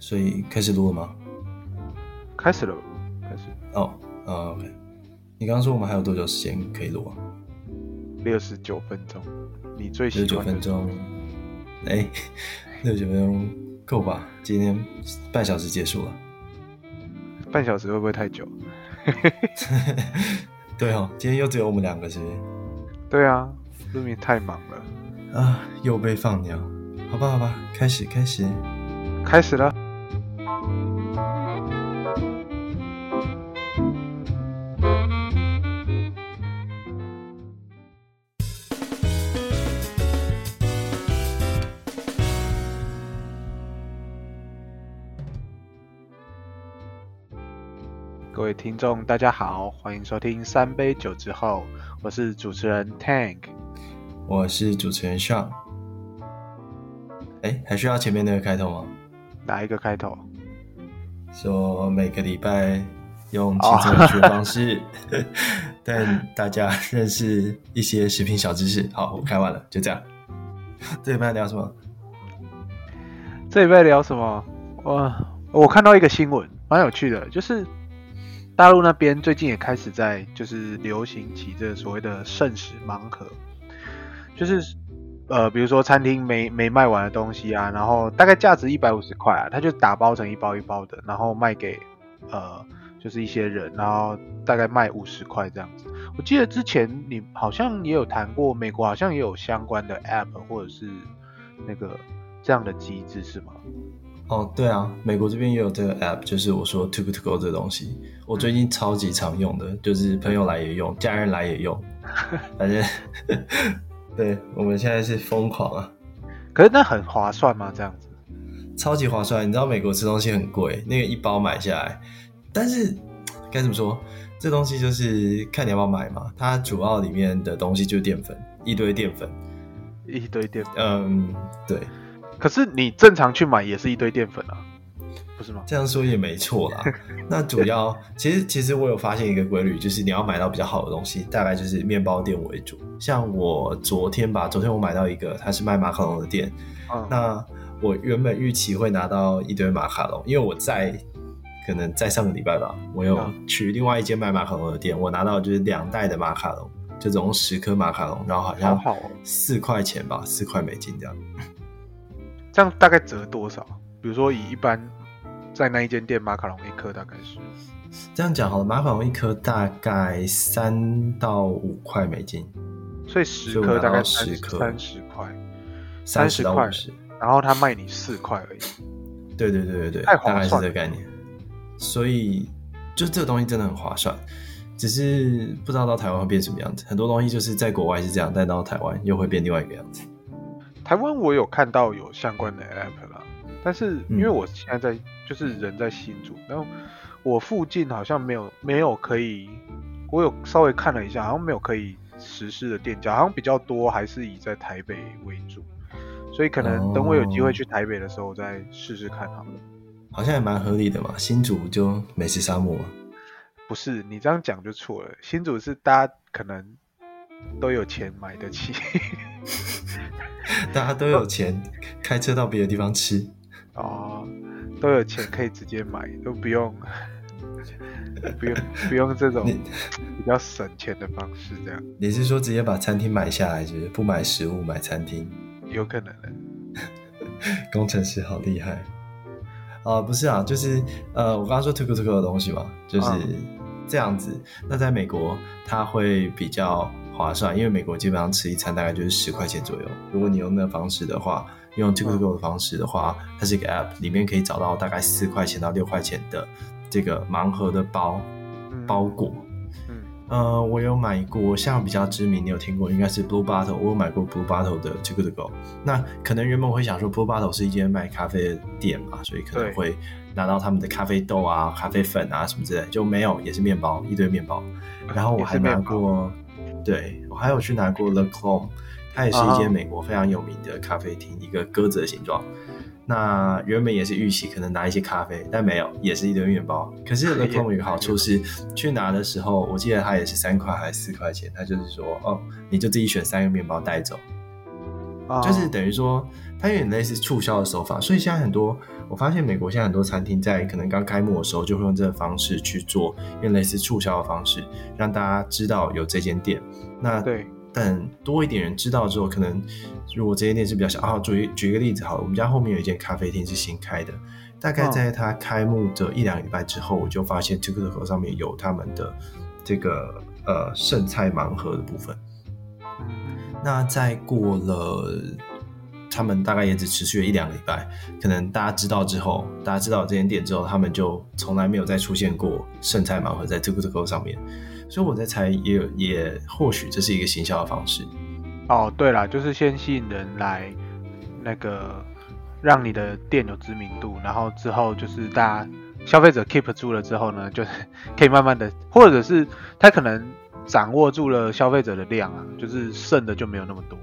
所以开始录了吗？开始了，开始。哦，啊，OK。你刚刚说我们还有多久时间可以录啊？六十九分钟。你最喜欢？六十九分钟。哎，六十九分钟够吧？今天半小时结束了。半小时会不会太久？对哦，今天又只有我们两个，是不是？对啊，路明太忙了。啊，又被放鸟。好吧，好吧，开始，开始，开始了。听众，大家好，欢迎收听三杯酒之后，我是主持人 Tank，我是主持人 Sean。哎，还需要前面那个开头吗？哪一个开头？说每个礼拜用轻松有趣的方式 带、oh. 大家认识一些食品小知识。好，我开完了，就这样。这礼拜聊什么？这礼拜聊什么？我我看到一个新闻，蛮有趣的，就是大陆那边最近也开始在就是流行起这所谓的剩食盲盒，就是。呃，比如说餐厅没没卖完的东西啊，然后大概价值一百五十块啊，他就打包成一包一包的，然后卖给呃就是一些人，然后大概卖五十块这样子。我记得之前你好像也有谈过，美国好像也有相关的 app 或者是那个这样的机制是吗？哦，对啊，美国这边也有这个 app，就是我说 Too Good To Go 这个东西，我最近超级常用的，就是朋友来也用，家人来也用，反正。对，我们现在是疯狂啊！可是那很划算吗？这样子，超级划算。你知道美国吃东西很贵，那个一包买下来，但是该怎么说？这东西就是看你要不要买嘛。它主要里面的东西就是淀粉，一堆淀粉，一堆淀粉。嗯，对。可是你正常去买也是一堆淀粉啊。不是吗？这样说也没错啦。那主要其实其实我有发现一个规律，就是你要买到比较好的东西，大概就是面包店为主。像我昨天吧，昨天我买到一个，它是卖马卡龙的店。嗯、那我原本预期会拿到一堆马卡龙，因为我在可能在上个礼拜吧，我有去另外一间卖马卡龙的店，我拿到就是两袋的马卡龙，就总共十颗马卡龙，然后好像四块钱吧，四块美金这样。这样大概折多少？比如说以一般。在那一间店，马卡龙一颗大概是这样讲好了，马卡龙一颗大概三到五块美金，所以十颗大概十颗三十块，三十块，然后他卖你四块而已。对对对对对，太划算，大概是这个概念。所以就这个东西真的很划算，只是不知道到台湾会变什么样子。很多东西就是在国外是这样，但到台湾又会变另外一个样子。台湾我有看到有相关的 app 啦，但是因为我现在在。就是人在新竹，然后我附近好像没有没有可以，我有稍微看了一下，好像没有可以实施的店家，好像比较多还是以在台北为主，所以可能等我有机会去台北的时候，我再试试看好了。好像也蛮合理的嘛，新竹就美食沙漠。不是，你这样讲就错了，新竹是大家可能都有钱买得起，大家都有钱开车到别的地方吃哦。都有钱可以直接买，都不用，不用不用这种比较省钱的方式，这样。你是说直接把餐厅买下来，就是不买食物买餐厅？有可能的。工程师好厉害啊、呃！不是啊，就是呃，我刚刚说 Good To Go 的东西嘛，就是这样子。啊、那在美国，它会比较划算，因为美国基本上吃一餐大概就是十块钱左右。如果你用那个方式的话。用 Go 的方式的话，它是一个 App，里面可以找到大概四块钱到六块钱的这个盲盒的包包裹。嗯，呃，我有买过，像比较知名，你有听过，应该是 Blue Bottle，我有买过 Blue Bottle 的 Go。那可能原本我会想说，Blue Bottle 是一间卖咖啡的店嘛，所以可能会拿到他们的咖啡豆啊、咖啡粉啊什么之类，就没有，也是面包，一堆面包。然后我还拿过，对，我还有去拿过 Le Clone。它也是一间美国非常有名的咖啡厅，uh. 一个鸽子的形状。那原本也是预期可能拿一些咖啡，但没有，也是一堆面包。可是 Le Clone 有个好处是，去拿的时候，我记得它也是三块还是四块钱。它就是说，哦，你就自己选三个面包带走。，就是等于说它有点类似促销的手法。所以现在很多，我发现美国现在很多餐厅在可能刚开幕的时候就会用这个方式去做，用类似促销的方式让大家知道有这间店。那对，等多一点人知道之后，可能如果这间店是比较小啊，举举一个例子好了，我们家后面有一间咖啡厅是新开的。大概在它开幕的一两个礼拜之后，我就发现 TikTok 上面有他们的这个呃剩菜盲盒的部分。那再过了，他们大概也只持续了一两个礼拜，可能大家知道之后，大家知道这间店之后，他们就从来没有再出现过剩菜盲盒在 TikTok 上面。所以我在猜也，也也或许这是一个行销的方式。哦，对了，就是先吸引人来那个。让你的店有知名度，然后之后就是大家消费者 keep 住了之后呢，就是 可以慢慢的，或者是他可能掌握住了消费者的量啊，就是剩的就没有那么多。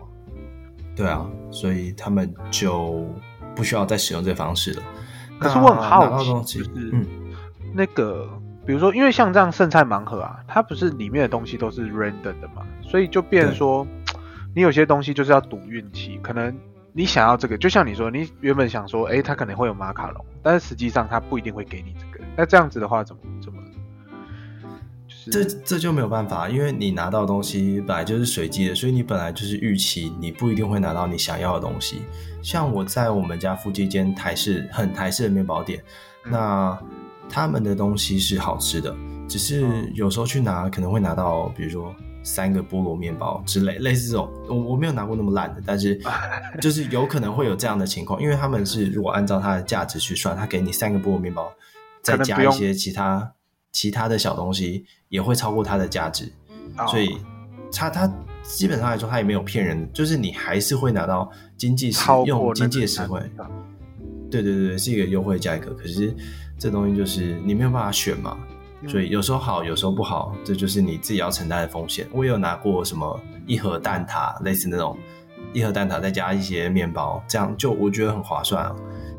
对啊，所以他们就不需要再使用这个方式了。可是我很好奇，就是嗯，那个比如说，因为像这样剩菜盲盒啊，它不是里面的东西都是 random 的嘛，所以就变成说，你有些东西就是要赌运气，可能。你想要这个，就像你说，你原本想说，哎，他可能会有马卡龙，但是实际上他不一定会给你这个。那这样子的话，怎么怎么？就是这这就没有办法，因为你拿到的东西本来就是随机的，所以你本来就是预期你不一定会拿到你想要的东西。像我在我们家附近一间台式很台式的面包店，那他们的东西是好吃的，只是有时候去拿可能会拿到，比如说。三个菠萝面包之类，类似这种，我我没有拿过那么烂的，但是 就是有可能会有这样的情况，因为他们是如果按照它的价值去算，他给你三个菠萝面包，再加一些其他其他的小东西，也会超过它的价值，所以它它基本上来说它也没有骗人，就是你还是会拿到经济实用经济实惠，对对对，是一个优惠价格，可是这东西就是你没有办法选嘛。所以有时候好，有时候不好，这就是你自己要承担的风险。我也有拿过什么一盒蛋挞，类似那种一盒蛋挞再加一些面包，这样就我觉得很划算啊。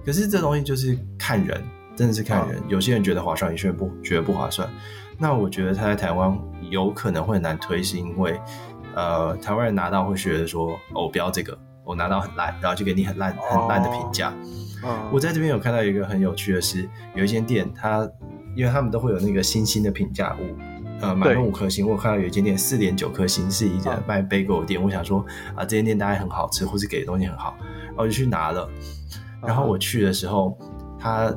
可是这东西就是看人，真的是看人。有些人觉得划算，有些人不觉得不划算。那我觉得他在台湾有可能会很难推，是因为呃，台湾人拿到会觉得说，哦，我不要这个，我拿到很烂，然后就给你很烂很烂的评价。我在这边有看到一个很有趣的是，有一间店它。因为他们都会有那个星星的评价物，呃，满分五颗星。我看到有一间店四点九颗星，是一家卖 bagel 的店。我想说啊，这间店大概很好吃，或是给的东西很好，然后我就去拿了。然后我去的时候，他，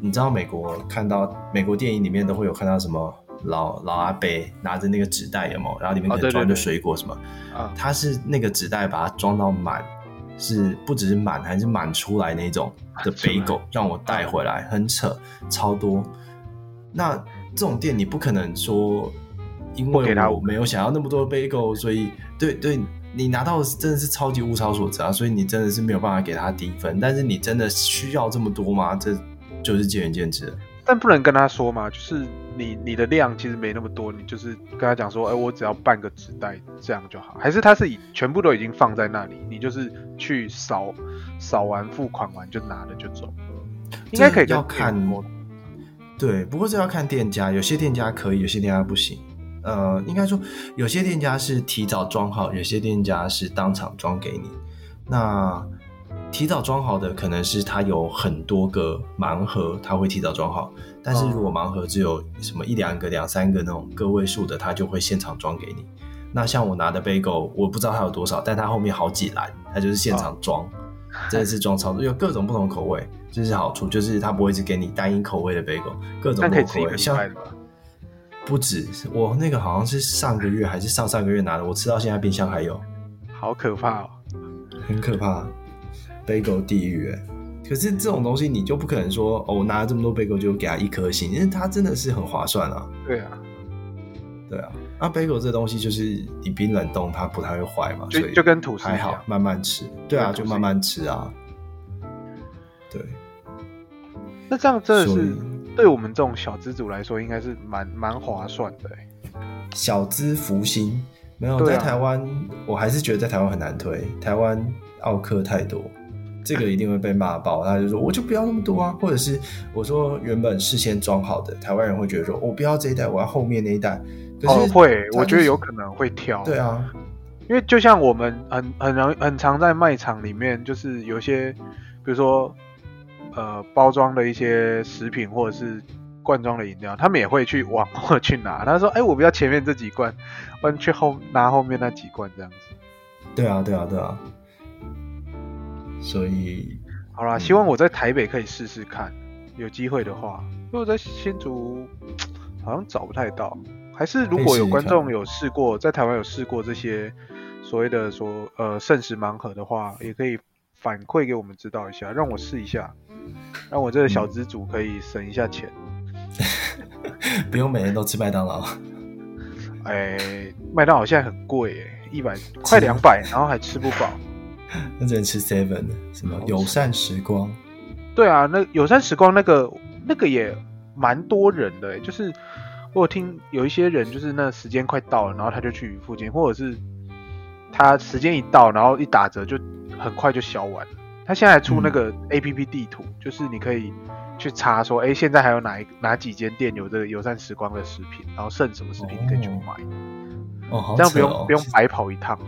你知道美国看到美国电影里面都会有看到什么老老阿伯拿着那个纸袋有没有？然后里面可能装着水果什么？啊，他是那个纸袋把它装到满，是不只是满，还是满出来那种的 bagel 让我带回来，很扯，超多。那这种店你不可能说，因为我没有想要那么多 bagel，所以对对，你拿到的真的是超级物超所值啊，所以你真的是没有办法给他低分。但是你真的需要这么多吗？这就是见仁见智。但不能跟他说嘛，就是你你的量其实没那么多，你就是跟他讲说，哎，我只要半个纸袋这样就好。还是他是以全部都已经放在那里，你就是去扫扫完付款完就拿了就走，应该可以要看。对，不过这要看店家，有些店家可以，有些店家不行。呃，应该说有些店家是提早装好，有些店家是当场装给你。那提早装好的可能是它有很多个盲盒，它会提早装好。但是如果盲盒只有什么一两个、两三个那种个位数的，它就会现场装给你。那像我拿的 bagel，我不知道它有多少，但它后面好几篮，它就是现场装。真的是装超多，有各种不同口味，这是好处，就是它不会只给你单一口味的 bagel，各种不同口味。像不止，我那个好像是上个月还是上上个月拿的，我吃到现在冰箱还有，好可怕哦，很可怕，bagel 地狱哎。可是这种东西你就不可能说哦，我拿了这么多 bagel 就给他一颗星，因为它真的是很划算啊。对啊，对啊。那，bagel 这东西就是你冰冷冻它不太会坏嘛，就所以就跟吐司还好，慢慢吃。对啊，就慢慢吃啊。对。那这样真的是对我们这种小资主来说，应该是蛮蛮划算的。小资福星没有在台湾，我还是觉得在台湾很难推。台湾奥克太多，这个一定会被骂爆。他就说我就不要那么多啊，或者是我说原本事先装好的，台湾人会觉得说我不要这一袋，我要后面那一袋。哦，会，我觉得有可能会挑。对啊，因为就像我们很很容很常在卖场里面，就是有些，比如说呃包装的一些食品或者是罐装的饮料，他们也会去往后去拿。他说：“哎，我不要前面这几罐，我去后拿后面那几罐这样子。”对啊，对啊，对啊。所以，好啦，嗯、希望我在台北可以试试看，有机会的话。如果在新竹，好像找不太到。还是如果有观众有试过，在台湾有试过这些所谓的说呃圣食盲盒的话，也可以反馈给我们知道一下，让我试一下，让我这个小资主可以省一下钱。嗯、不用每人都吃麦当劳。哎，麦当劳现在很贵哎，一百快两百，然后还吃不饱。那只能吃 seven 什么友善时光？对啊，那友善时光那个那个也蛮多人的，就是我有听有一些人就是那时间快到了，然后他就去附近，或者是他时间一到，然后一打折就很快就销完。他现在出那个 APP 地图，嗯、就是你可以去查说，哎，现在还有哪一哪几间店有这个友善时光的食品，然后剩什么食品你可以去买。哦，好、哦，这样不用不用白跑一趟。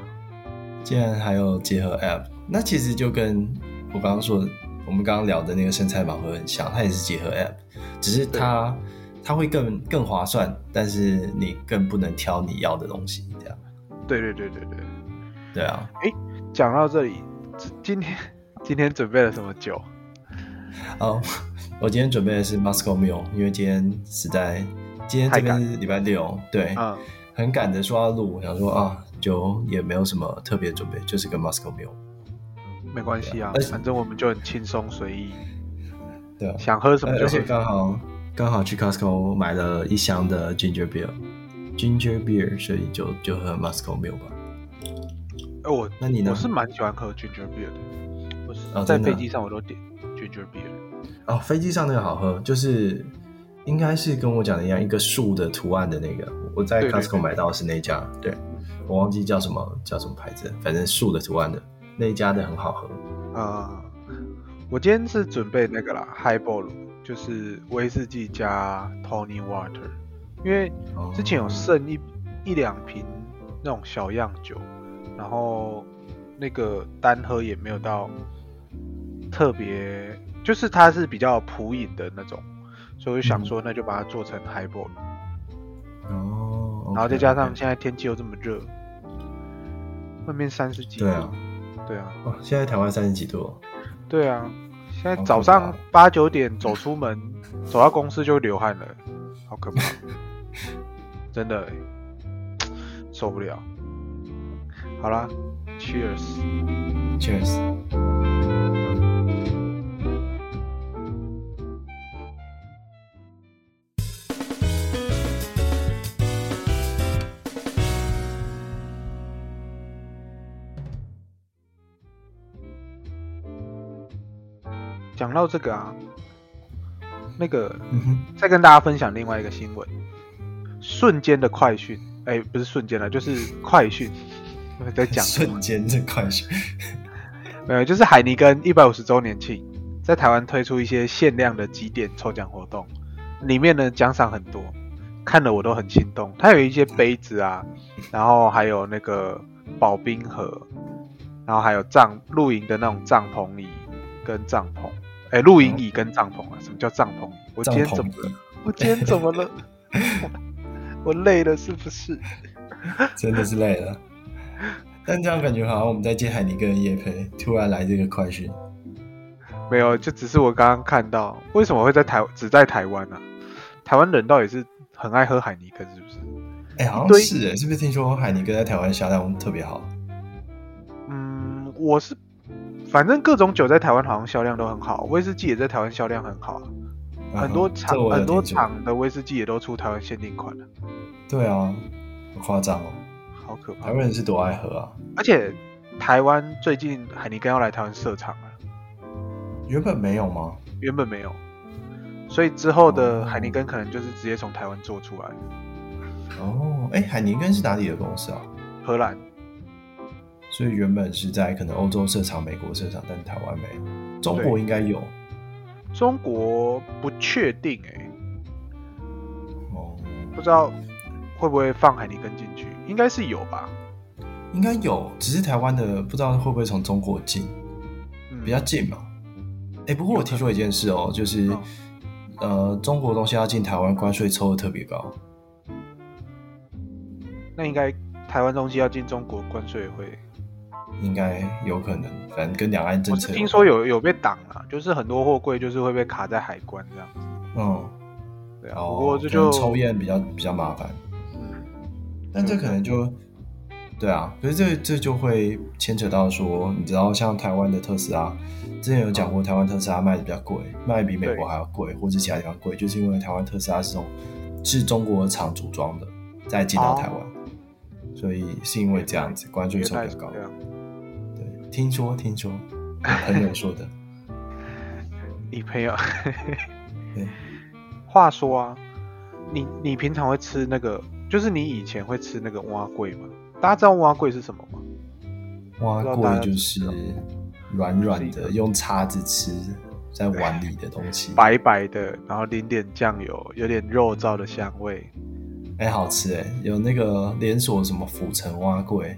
竟然还有结合 App，那其实就跟我刚刚说的，我们刚刚聊的那个生菜盲盒很像，它也是结合 App，只是它它会更更划算，但是你更不能挑你要的东西，这样。对对对对对，对啊。哎，讲到这里，今天今天准备了什么酒？哦，我今天准备的是 Moscow Mule，因为今天实在今天这边是礼拜六，赶对，嗯，很赶着说要录，我想说啊。就也没有什么特别准备，就是跟 Moscow Mule。没关系啊，反正我们就很轻松随意。对啊，想喝什么就喝。而且刚好刚好去 Costco 买了一箱的 Ginger Beer，Ginger Beer，所以就就喝 Moscow Mule 吧。哎，我那你呢？我是蛮喜欢喝 Ginger Beer 的。我是在飞机上我都点 Ginger Beer。哦，飞机上那个好喝，就是应该是跟我讲的一样，一个树的图案的那个。我在 Costco 买到的是那家，对。我忘记叫什么叫什么牌子，反正竖的图案的那一家的很好喝。啊、呃，我今天是准备那个啦，Highball，就是威士忌加 Tonic Water，因为之前有剩一、哦、一两瓶那种小样酒，然后那个单喝也没有到特别，就是它是比较普饮的那种，所以我就想说那就把它做成 Highball。哦，然后再加上现在天气又这么热。外面三十几。度，对啊，对啊，哦，现在台湾三十几度，对啊，现在早上八九点走出门，走到公司就流汗了，好可怕，真的。受不了。好啦，Cheers，Cheers。讲到这个啊，那个、再跟大家分享另外一个新闻，瞬间的快讯，哎、欸，不是瞬间了，就是快讯。在讲瞬间的快讯，没有，就是海尼根一百五十周年庆，在台湾推出一些限量的几点抽奖活动，里面呢奖赏很多，看了我都很心动。它有一些杯子啊，然后还有那个保冰盒，然后还有帐露营的那种帐篷椅跟帐篷。哎，露营椅跟帐篷啊？什么叫帐篷？我今天怎么了？我今天怎么了？我累了是不是？真的是累了。但这样感觉好像我们在接海尼根的业配，突然来这个快讯。没有，就只是我刚刚看到，为什么会在台只在台湾呢、啊？台湾人到底是很爱喝海尼根，是不是？哎，好像是哎，是不是听说海尼根在台湾销量特别好？嗯，我是。反正各种酒在台湾好像销量都很好，威士忌也在台湾销量很好，啊、很多厂很多厂的威士忌也都出台湾限定款了。对啊，好夸张哦，好可怕！台湾人是多爱喝啊！而且台湾最近海尼根要来台湾设厂了，原本没有吗？原本没有，所以之后的海尼根可能就是直接从台湾做出来。哦，哎、欸，海尼根是哪里的公司啊？荷兰。所以原本是在可能欧洲设厂、美国设厂，但台湾没。中国应该有，中国不确定哎、欸。哦，不知道会不会放海尼根进去，应该是有吧。应该有，只是台湾的不知道会不会从中国进，嗯、比较近嘛。哎、欸，不过我听说一件事哦、喔，就是、哦、呃，中国东西要进台湾，关税抽的特别高。那应该台湾东西要进中国，关税会？应该有可能，反正跟两岸政策。我听说有有被挡了，就是很多货柜就是会被卡在海关这样子。嗯，对啊。不过这就抽验比较比较麻烦。嗯。但这可能就，对啊，可是这这就会牵扯到说，你知道，像台湾的特斯拉，之前有讲过，台湾特斯拉卖的比较贵，卖比美国还要贵，或者其他地方贵，就是因为台湾特斯拉是从是中国厂组装的，再进到台湾，哦，所以是因为这样子，关税抽比较高。听说听说，朋友说的。你朋友？对。话说啊，你你平常会吃那个，就是你以前会吃那个蛙桂吗？大家知道蛙桂是什么吗？蛙桂就是软软的，用叉子吃在碗里的东西，白白的，然后淋点酱油，有点肉燥的香味。哎、欸，好吃哎，有那个连锁什么府城碗粿。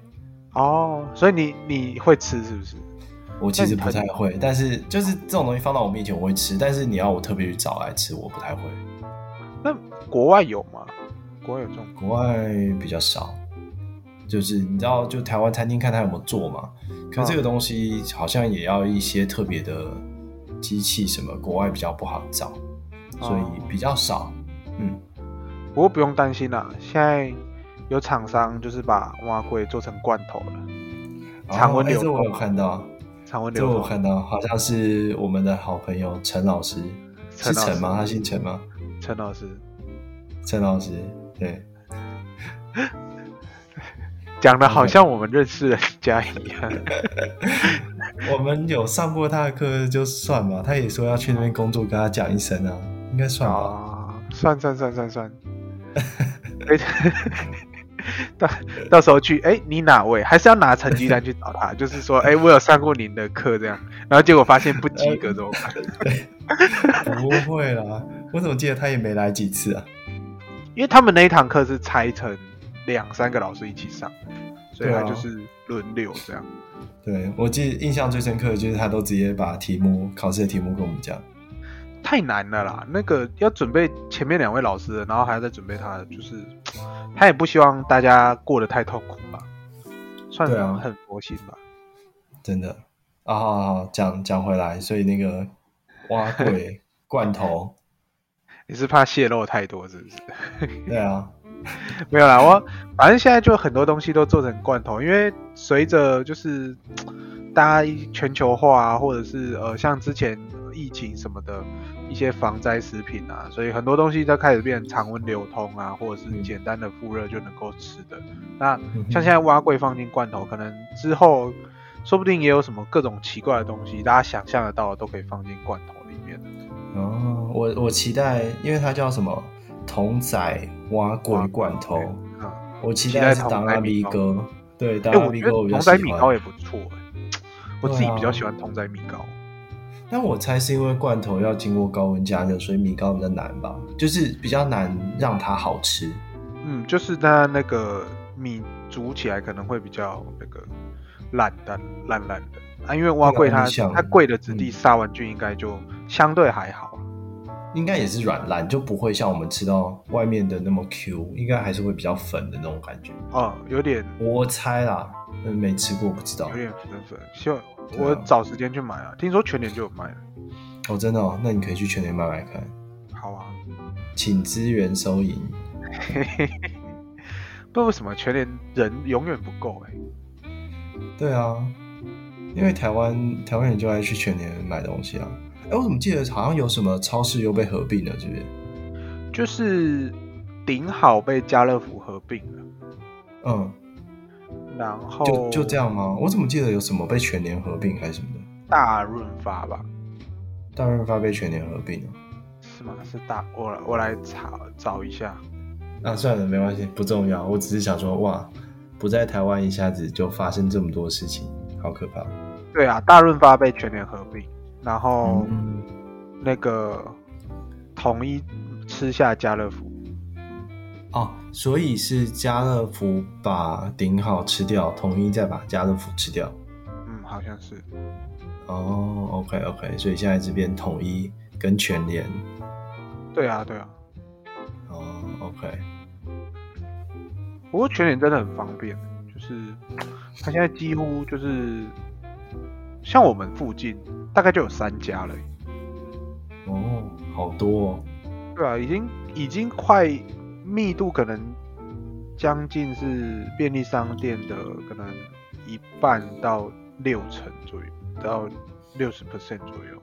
哦，所以你你会吃是不是？我其实不太会，但是就是这种东西放到我面前我会吃，但是你要我特别去找来吃，我不太会。那国外有吗？国外有这种？国外比较少，就是你知道，就台湾餐厅看他有没有做嘛。可是这个东西好像也要一些特别的机器什么，国外比较不好找，所以比较少。嗯，不过不用担心啦，现在。有厂商就是把蛙龟做成罐头了，常温流通。这我有看到，常温流通。这我看到，好像是我们的好朋友陈老师，是陈吗？他姓陈吗？陈老师，陈老师，对，讲的好像我们认识人家一样。我们有上过他的课就算嘛，他也说要去那边工作，跟他讲一声啊，应该算吧？啊，算算算算算。到到时候去，哎、欸，你哪位？还是要拿成绩单去找他？就是说，哎、欸，我有上过您的课，这样，然后结果发现不及格，怎么办？不会啦，我怎么记得他也没来几次啊？因为他们那一堂课是拆成两三个老师一起上，所以他就是轮流这样。对，对，我记得印象最深刻的就是他都直接把题目考试的题目跟我们讲。太难了啦，那个要准备前面两位老师的，然后还要再准备他的，就是他也不希望大家过得太痛苦吧，算是很佛心吧。真的啊，讲讲回来，所以那个挖鬼 罐头，你是怕泄露太多是不是？对啊，没有啦，我反正现在就很多东西都做成罐头，因为随着就是大家全球化啊，或者是呃像之前疫情什么的。一些防灾食品啊，所以很多东西都开始变成常温流通啊，或者是简单的复热就能够吃的。那像现在蛙柜放进罐头，可能之后说不定也有什么各种奇怪的东西，大家想象得到的都可以放进罐头里面。哦，我我期待，因为它叫什么童仔碗粿罐头，啊，我期待是当阿米哥，对，当阿米哥我觉得童仔米糕也不错，我自己比较喜欢同在米糕。但我猜是因为罐头要经过高温加热，所以米糕比较难吧，就是比较难让它好吃。嗯，就是它那个米煮起来可能会比较那个烂的烂烂的啊，因为碗粿它它贵的质地杀完菌应该就相对还好，应该也是软烂，就不会像我们吃到外面的那么 Q，应该还是会比较粉的那种感觉。哦，有点，我猜啦，没吃过不知道，有点粉粉，希望。我找时间去买啊，听说全年就有卖了。哦，真的哦，那你可以去全年买买看。好啊，请支援收银。不知道为什么全年人永远不够哎。对啊，因为台湾台湾人就爱去全年买东西啊。哎，我怎么记得好像有什么超市又被合并了，是不是？就是顶好被家乐福合并了。嗯。然后就就这样吗？我怎么记得有什么被全年合并还是什么的？大润发吧，大润发被全年合并了，是吗？是大我我来查找一下。啊，算了，没关系，不重要。我只是想说，哇，不在台湾一下子就发生这么多事情，好可怕。对啊，大润发被全年合并，然后、嗯、那个统一吃下家乐福。哦，所以是家乐福把顶好吃掉，统一再把家乐福吃掉。嗯，好像是。哦，OK OK，所以现在这边统一跟全联。对啊，对啊。哦，OK。不过全联真的很方便，就是它现在几乎就是像我们附近大概就有三家了。哦，好多哦。对啊，已经已经快。密度可能将近是便利商店的可能一半到六成左右，到六十 percent 左右。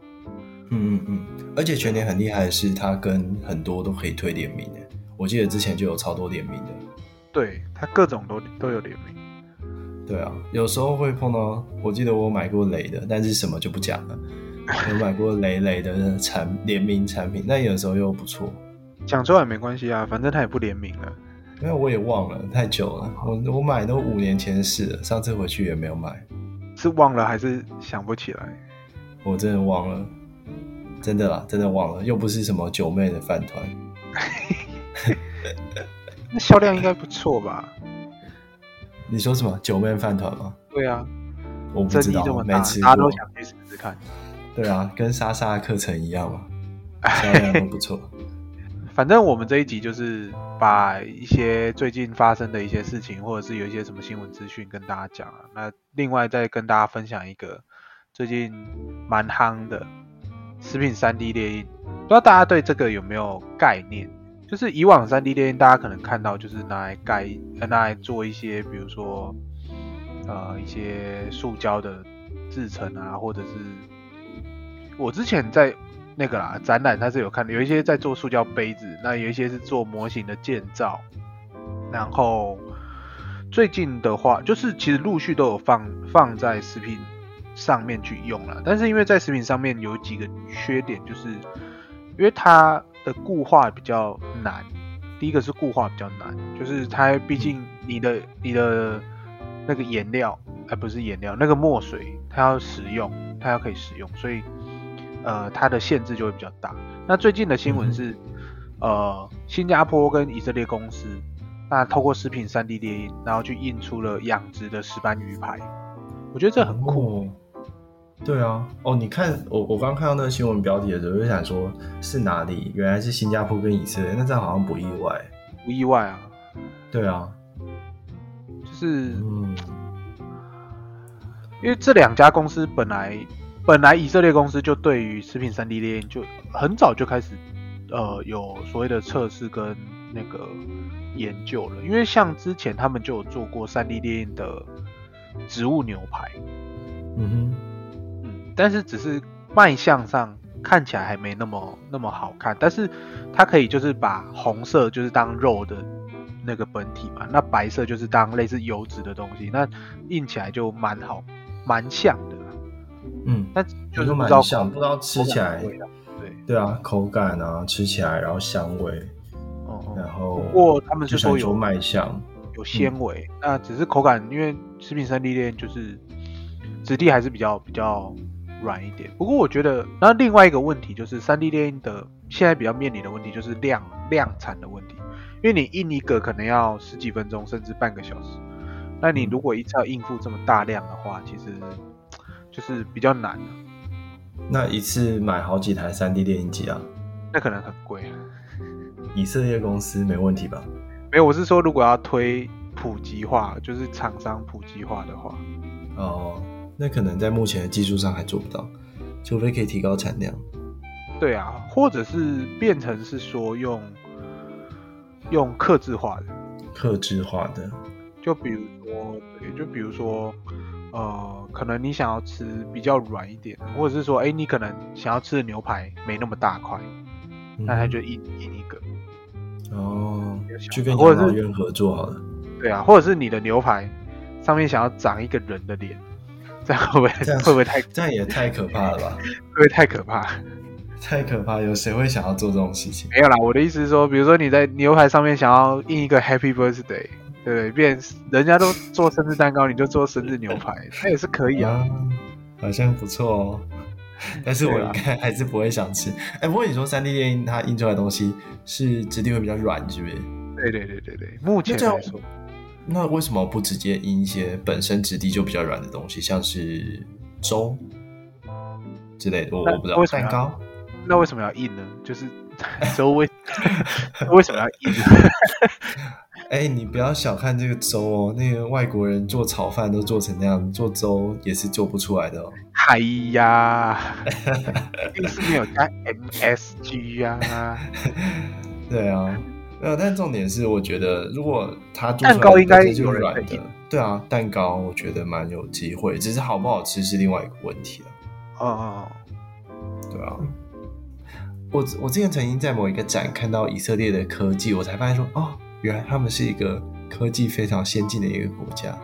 嗯嗯嗯，而且全年很厉害的是，它跟很多都可以推联名的。我记得之前就有超多联名的。对，它各种都都有联名。对啊，有时候会碰到，我记得我买过雷的，但是什么就不讲了。有买过雷雷的产联名产品，但有时候又不错。讲出来没关系啊，反正他也不联名了。因为我也忘了太久了，我我买都五年前的事了，上次回去也没有买。是忘了还是想不起来？我真的忘了，真的啦，真的忘了，又不是什么九妹的饭团。那销量应该不错吧？你说什么九妹饭团吗？对啊，我不知道，没吃过，大家都想去试试看。对啊，跟莎莎的课程一样嘛，销量都不错。反正我们这一集就是把一些最近发生的一些事情，或者是有一些什么新闻资讯跟大家讲啊。那另外再跟大家分享一个最近蛮夯的食品 3D 列印，不知道大家对这个有没有概念？就是以往 3D 列印大家可能看到就是拿来盖，拿来做一些，比如说呃一些塑胶的制成啊，或者是我之前在。那个啦，展览它是有看的，有一些在做塑胶杯子，那有一些是做模型的建造，然后最近的话，就是其实陆续都有放放在食品上面去用了，但是因为在食品上面有几个缺点，就是因为它的固化比较难，第一个是固化比较难，就是它毕竟你的你的那个颜料，而不是颜料，那个墨水它要使用，它要可以使用，所以。呃，它的限制就会比较大。那最近的新闻是，嗯、呃，新加坡跟以色列公司，那透过食品 3D 列印，然后去印出了养殖的石斑鱼排。我觉得这很酷。哦、对啊，哦，你看我我刚看到那个新闻标题的时候，就想说是哪里？原来是新加坡跟以色列，那这样好像不意外。不意外啊。对啊，就是，嗯，因为这两家公司本来。本来以色列公司就对于食品 3D 列印就很早就开始，呃，有所谓的测试跟那个研究了。因为像之前他们就有做过 3D 列印的植物牛排，嗯哼，嗯，但是只是卖相上看起来还没那么那么好看。但是它可以就是把红色就是当肉的那个本体嘛，那白色就是当类似油脂的东西，那印起来就蛮好，蛮像的。嗯，但就是蛮像，不知道吃起来，对。对啊，口感啊，吃起来，然后香味，哦，然后不过他们是说有卖相，有纤维，那只是口感，因为食品 3D 列印就是质地还是比较比较软一点。不过我觉得，那另外一个问题就是三 D 列印的现在比较面临的问题就是量量产的问题，因为你印一个可能要十几分钟甚至半个小时，那你如果一次要应付这么大量的话，其实。就是比较难。那一次买好几台 3D 电影机啊？那可能很贵。以色列公司没问题吧？没有，我是说如果要推普及化，就是厂商普及化的话。哦，那可能在目前的技术上还做不到，除非可以提高产量。对啊，或者是变成是说用用克制化的。克制化的，就比如说，对，就比如说。呃，可能你想要吃比较软一点，或者是说，哎、欸，你可能想要吃的牛排没那么大块，嗯、那他就印印一个。哦，去跟养老院合作好了。对啊，或者是你的牛排上面想要长一个人的脸，这样会不会会不会太这样也太可怕了吧？会不会太可怕？太可怕，有谁会想要做这种事情？没有啦，我的意思是说，比如说你在牛排上面想要印一个 Happy Birthday。对，变人家都做生日蛋糕，你就做生日牛排，那也是可以啊，啊，好像不错哦。但是我应该还是不会想吃。哎、不过你说三 D 电印它印出来的东西是质地会比较软，是不是？对对对对对，目前来说，那为什么不直接印一些本身质地就比较软的东西，像是粥之类的？我我不知道。蛋糕？那为什么要印呢？就是 粥为 为什么要印呢？哎、欸，你不要小看这个粥哦，那个外国人做炒饭都做成那样，做粥也是做不出来的哦。嗨 呀，一定是没有加 MSG 呀、啊。对啊，呃，但重点是，我觉得如果他做蛋糕应该有软的，对啊，蛋糕我觉得蛮有机会，只是好不好吃是另外一个问题了。哦哦，对啊，我我之前曾经在某一个展看到以色列的科技，我才发现说，哦。原来他们是一个科技非常先进的一个国家，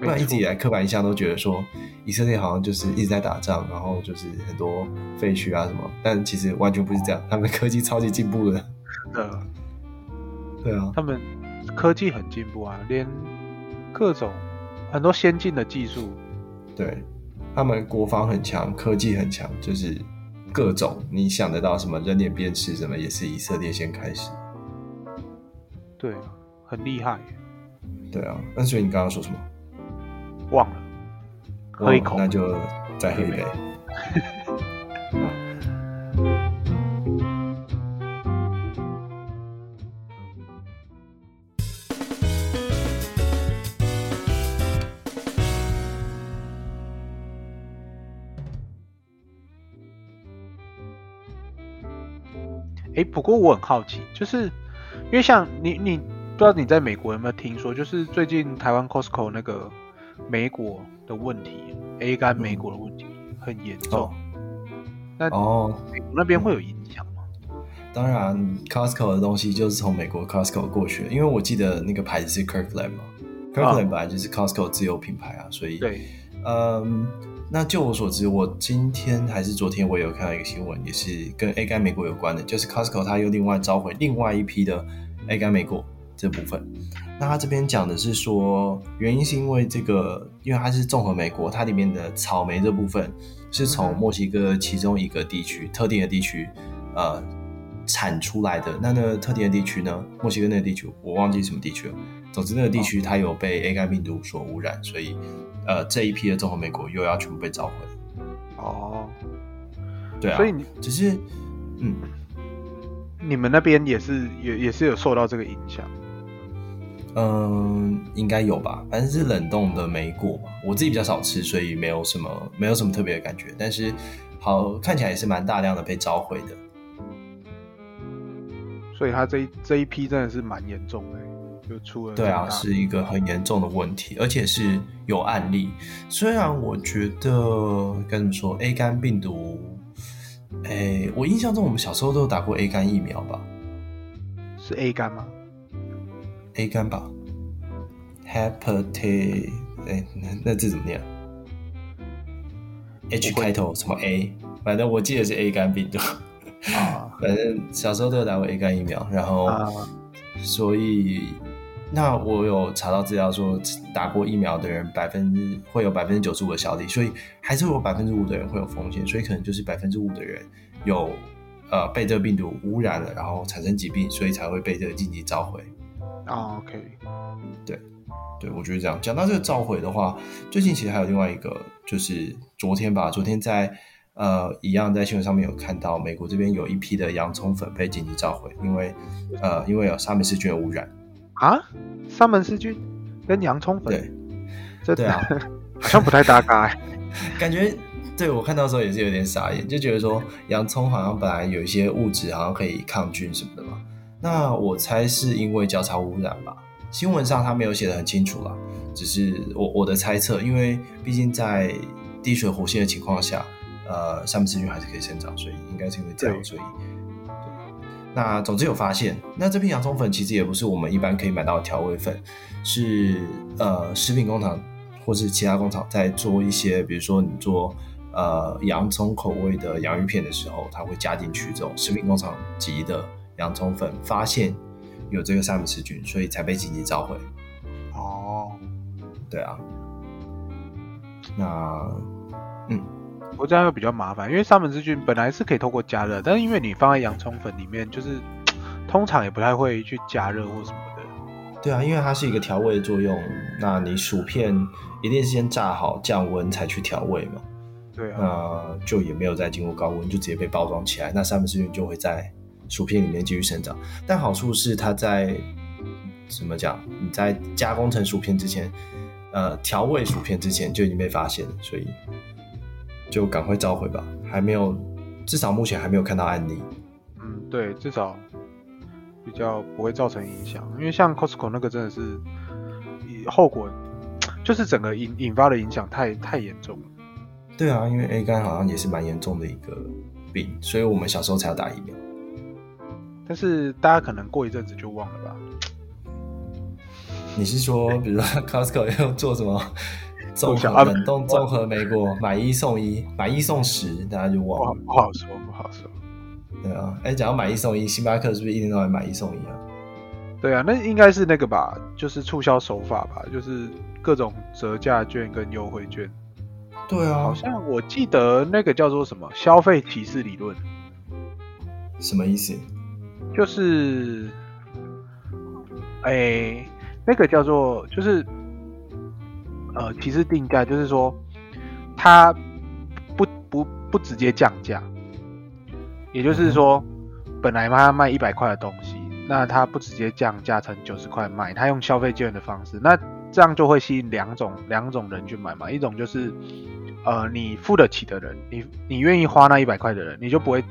不然一直以来刻板印象都觉得说以色列好像就是一直在打仗，然后就是很多废墟啊什么，但其实完全不是这样，他们的科技超级进步的。对，对啊，他们科技很进步啊，连各种很多先进的技术，对，他们国防很强，科技很强，就是各种你想得到什么人脸辨识什么，也是以色列先开始。对，很厉害。对啊，那所以你刚刚说什么？忘了，喝一口，那就再喝一杯。哎，不过我很好奇，就是。因为像你，你不知道你在美国有没有听说，就是最近台湾 Costco 那个美果的问题，A 干美果的问题很严重。嗯、那哦，美国那边会有影响吗？当然，Costco 的东西就是从美国 Costco 过去的，因为我记得那个牌子是 Kirkland 嘛，Kirkland 本来就是 Costco 自有品牌啊，所以对，嗯。那就我所知，我今天还是昨天，我有看到一个新闻，也是跟 A 肝莓果有关的，就是 Costco 它又另外召回另外一批的 A 肝莓果这部分。那它这边讲的是说，原因是因为这个，因为它是综合莓果，它里面的草莓这部分是从墨西哥其中一个地区、特定的地区呃产出来的。那那特定的地区呢，墨西哥那个地区我忘记什么地区了。总之那个地区它有被 A 肝病毒所污染，所以。呃，这一批的综合美国又要全部被召回。哦，对啊，所以你只是，嗯，你们那边也是也也是有受到这个影响？嗯，应该有吧，反正是冷冻的梅果嘛。我自己比较少吃，所以没有什么没有什么特别的感觉。但是，好看起来也是蛮大量的被召回的。所以它这一这一批真的是蛮严重的。就出了，对啊，是一个很严重的问题，而且是有案例。虽然我觉得该怎么说，A 肝病毒，哎，我印象中我们小时候都有打过 A 肝疫苗吧？是 A 肝吗？A 肝吧，Hepatitis，哎，那那字怎么念？H 开头什么 A？反正我记得是 A 肝病毒啊。反正小时候都有打过 A 肝疫苗，然后、啊、所以。那我有查到资料说，打过疫苗的人百分之会有百分之九十五的效力，所以还是会有百分之五的人会有风险，所以可能就是百分之五的人有呃被这个病毒污染了，然后产生疾病，所以才会被这个紧急召回。啊，OK，对，对，我觉得这样。讲到这个召回的话，最近其实还有另外一个，就是昨天吧，昨天在呃一样在新闻上面有看到，美国这边有一批的洋葱粉被紧急召回，因为呃因为有沙门氏菌的污染。啊，三门氏菌跟洋葱粉，对，这对啊，好像不太搭嘎，感觉对我看到的时候也是有点傻眼，就觉得说洋葱好像本来有一些物质好像可以抗菌什么的嘛，那我猜是因为交叉污染吧，新闻上他没有写得很清楚啦，只是我我的猜测，因为毕竟在滴水活性的情况下，呃，沙门氏菌还是可以生长，所以应该是因为这样，所以。那总之有发现，那这批洋葱粉其实也不是我们一般可以买到的调味粉，是呃食品工厂或是其他工厂在做一些，比如说你做呃洋葱口味的洋芋片的时候，它会加进去这种食品工厂级的洋葱粉，发现有这个沙门氏菌，所以才被紧急召回。哦，对啊，那嗯。我这样会比较麻烦，因为沙门氏菌本来是可以透过加热，但是因为你放在洋葱粉里面，就是通常也不太会去加热或什么的，对啊，因为它是一个调味的作用，那你薯片一定是先炸好降温才去调味嘛。对啊，那就也没有再经过高温，就直接被包装起来，那三文治就会在薯片里面继续生长。但好处是它在怎么讲？你在加工成薯片之前，呃，调味薯片之前就已经被发现了，所以就赶快召回吧。还没有，至少目前还没有看到案例。嗯，对，至少比较不会造成影响，因为像 Costco 那个真的是后果，就是整个引引发的影响太太严重了。对啊，因为 A 肝好像也是蛮严重的一个病，所以我们小时候才要打疫苗。但是大家可能过一阵子就忘了吧？你是说，比如说 Costco 要做什么综合冷冻综合莓果买一送一，买一送十，大家就忘了？不好说，不好说。对啊，哎，讲到买一送一，星巴克是不是一天到晚买一送一啊？对啊，那应该是那个吧，就是促销手法吧，就是各种折价券跟优惠券。对啊，好像我记得那个叫做什么消费提示理论，什么意思？就是，哎，那个叫做就是，呃，歧视定价，就是说，它不不不直接降价，也就是说，嗯、本来它卖一百块的东西，那它不直接降价成九十块卖，它用消费券的方式，那这样就会吸引两种两种人去买嘛，一种就是。呃，你付得起的人，你你愿意花那一百块的人，你就不会，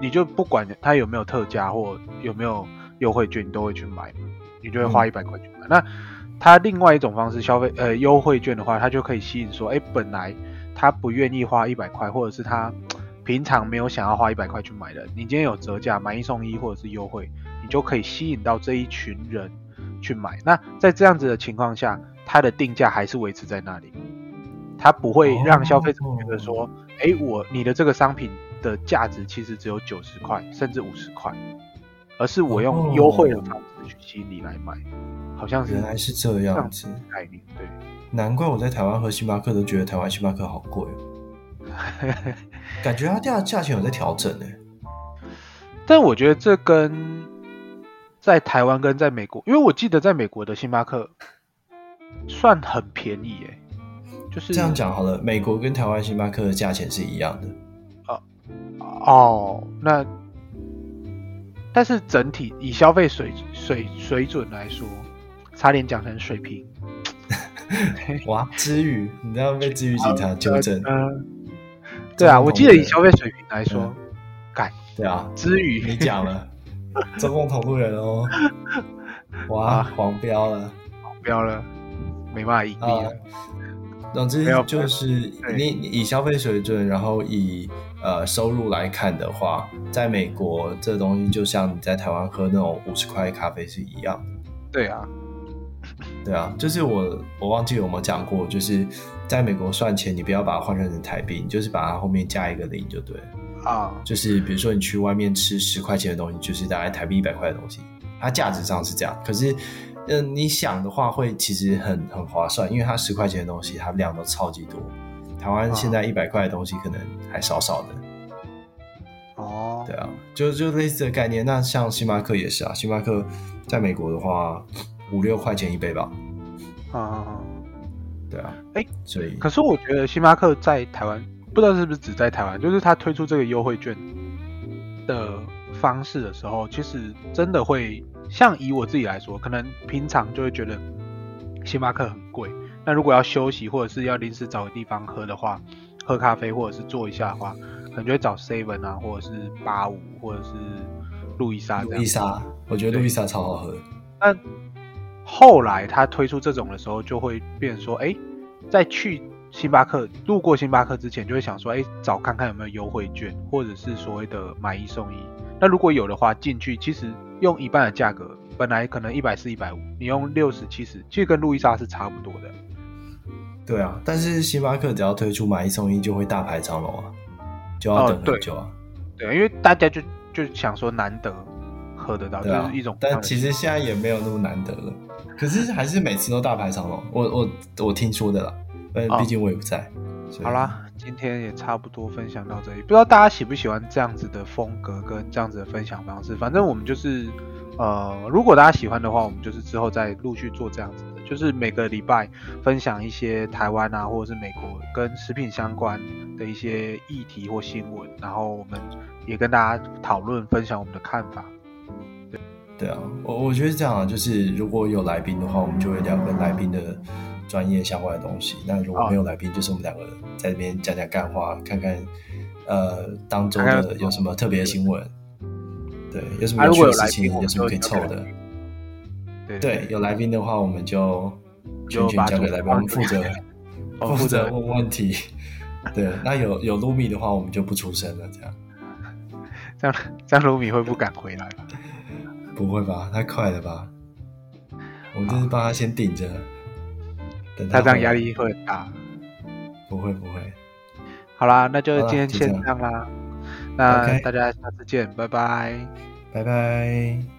你就不管他有没有特价或有没有优惠券，你都会去买，你就会花一百块去买。嗯、那他另外一种方式消费，呃，优惠券的话，他就可以吸引说，哎，本来他不愿意花一百块，或者是他平常没有想要花一百块去买的，你今天有折价买一送一或者是优惠，你就可以吸引到这一群人去买。那在这样子的情况下，它的定价还是维持在那里。它不会让消费者觉得说，哎、oh. 欸，我你的这个商品的价值其实只有九十块，甚至五十块，而是我用优惠的方式去吸引你来买，好像是原来是这样子概念，对，难怪我在台湾喝星巴克都觉得台湾星巴克好贵，感觉它价价钱有在调整呢。但我觉得这跟在台湾跟在美国，因为我记得在美国的星巴克算很便宜耶。就是这样讲好了，美国跟台湾星巴克的价钱是一样的。哦哦，那但是整体以消费水水水准来说，差点讲成水平。哇，支语，你知道被支语警察纠正？嗯，对啊，我记得以消费水平来说，改、嗯、对啊，支语你讲了，中共同路人哦，哇，黄标了，黄标了，没办法盈利了。啊总之就是你以消费水准，然后以呃收入来看的话，在美国这东西就像你在台湾喝那种五十块咖啡是一样。对啊，对啊，就是我我忘记有没有讲过，就是在美国算钱，你不要把它换算成台币，你就是把它后面加一个零就对了。啊，就是比如说你去外面吃十块钱的东西，就是大概台币一百块的东西，它价值上是这样，可是。嗯，你想的话会其实很很划算，因为它十块钱的东西，它量都超级多。台湾现在一百块的东西可能还少少的。哦，对啊，就就类似的概念。那像星巴克也是啊，星巴克在美国的话五六块钱一杯吧。啊！对啊，哎、欸，所以可是我觉得星巴克在台湾，不知道是不是只在台湾，就是他推出这个优惠券的方式的时候，其实真的会。像以我自己来说，可能平常就会觉得星巴克很贵。那如果要休息或者是要临时找个地方喝的话，喝咖啡或者是坐一下的话，可能就会找 Seven 啊，或者是八五，或者是路易莎。路易莎，我觉得路易莎超好喝。那后来他推出这种的时候，就会变说，哎、欸，在去星巴克路过星巴克之前，就会想说，哎、欸，找看看有没有优惠券，或者是所谓的买一送一。那如果有的话，进去其实。用一半的价格，本来可能一百四、一百五，你用六十、七十，其实跟路易莎是差不多的。对啊，但是星巴克只要推出买一送一，就会大排长龙啊，就要等很久啊。哦、对，对，因为大家就就想说难得喝得到，啊、就是一种。但其实现在也没有那么难得了，可是还是每次都大排长龙。我我我听说的啦，但，毕竟我也不在。好啦，今天也差不多分享到这里，不知道大家喜不喜欢这样子的风格跟这样子的分享方式。反正我们就是，呃，如果大家喜欢的话，我们就是之后再陆续做这样子的，就是每个礼拜分享一些台湾啊，或者是美国跟食品相关的一些议题或新闻，然后我们也跟大家讨论分享我们的看法。对，对啊，我我觉得是这样啊，就是如果有来宾的话，我们就会聊跟来宾的。专业相关的东西。那如果没有来宾，哦、就是我们两个在这边讲讲干话，看看呃当中的有什么特别的新闻。对，有什么有趣的事情，有什么可以凑的。对，对，有来宾的话，我们就全权交给来宾，我们负责负责问问题。对，那有有卢米的话，我们就不出声了，这样。这样这样卢米会不敢回来吧？不会吧？太快了吧？我们就是帮他先顶着。他这样压力会很大，不会不会。好啦，那就今天先这样啦。那大家下次见，拜拜，拜拜。